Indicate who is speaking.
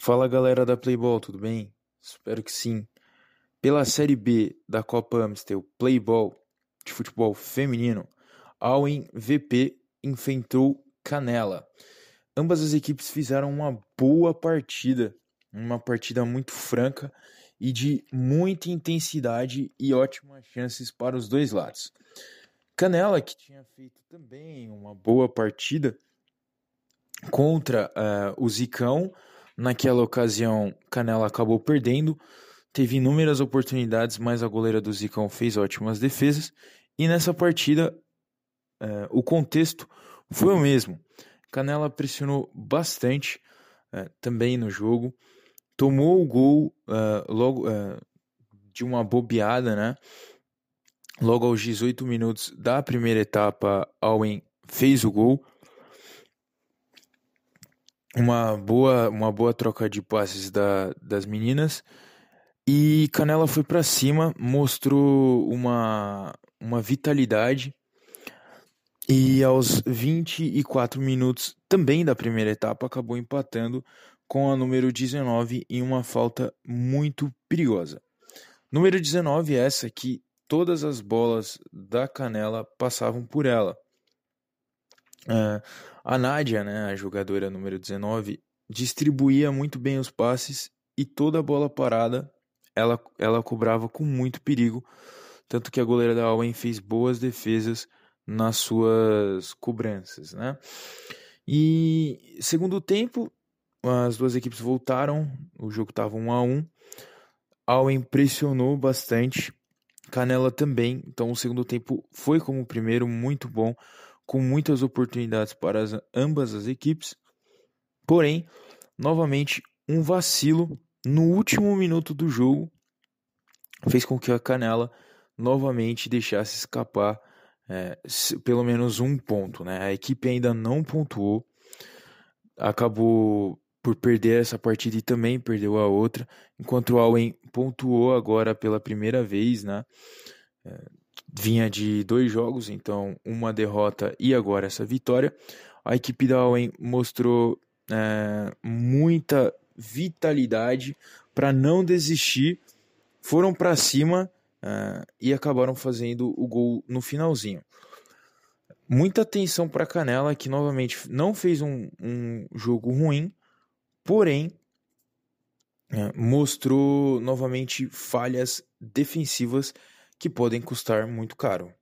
Speaker 1: Fala galera da Playball, tudo bem? Espero que sim. Pela Série B da Copa Amstel Playball de futebol feminino, Alwen VP enfrentou Canela. Ambas as equipes fizeram uma boa partida, uma partida muito franca e de muita intensidade e ótimas chances para os dois lados. Canela, que tinha feito também uma boa partida contra uh, o Zicão, Naquela ocasião, Canela acabou perdendo, teve inúmeras oportunidades, mas a goleira do Zicão fez ótimas defesas. E nessa partida, é, o contexto foi o mesmo. Canela pressionou bastante é, também no jogo, tomou o gol é, logo de uma bobeada, né? Logo aos 18 minutos da primeira etapa, Alwen fez o gol uma boa, uma boa troca de passes da, das meninas. E Canela foi para cima, mostrou uma, uma vitalidade. E aos 24 minutos também da primeira etapa acabou empatando com a número 19 em uma falta muito perigosa. Número 19 é essa que todas as bolas da Canela passavam por ela. Uh, a Nádia, né, a jogadora número 19, distribuía muito bem os passes e toda a bola parada ela, ela cobrava com muito perigo. Tanto que a goleira da Alwen fez boas defesas nas suas cobranças. Né? E segundo tempo, as duas equipes voltaram, o jogo estava 1 a 1 Alwen pressionou bastante, Canela também, então o segundo tempo foi como o primeiro, muito bom com muitas oportunidades para as, ambas as equipes. Porém, novamente, um vacilo no último minuto do jogo fez com que a Canela novamente deixasse escapar é, pelo menos um ponto. Né? A equipe ainda não pontuou, acabou por perder essa partida e também perdeu a outra, enquanto o Allen pontuou agora pela primeira vez, né? É, vinha de dois jogos, então uma derrota e agora essa vitória. A equipe da Owen mostrou é, muita vitalidade para não desistir, foram para cima é, e acabaram fazendo o gol no finalzinho. Muita atenção para Canela, que novamente não fez um, um jogo ruim, porém é, mostrou novamente falhas defensivas que podem custar muito caro.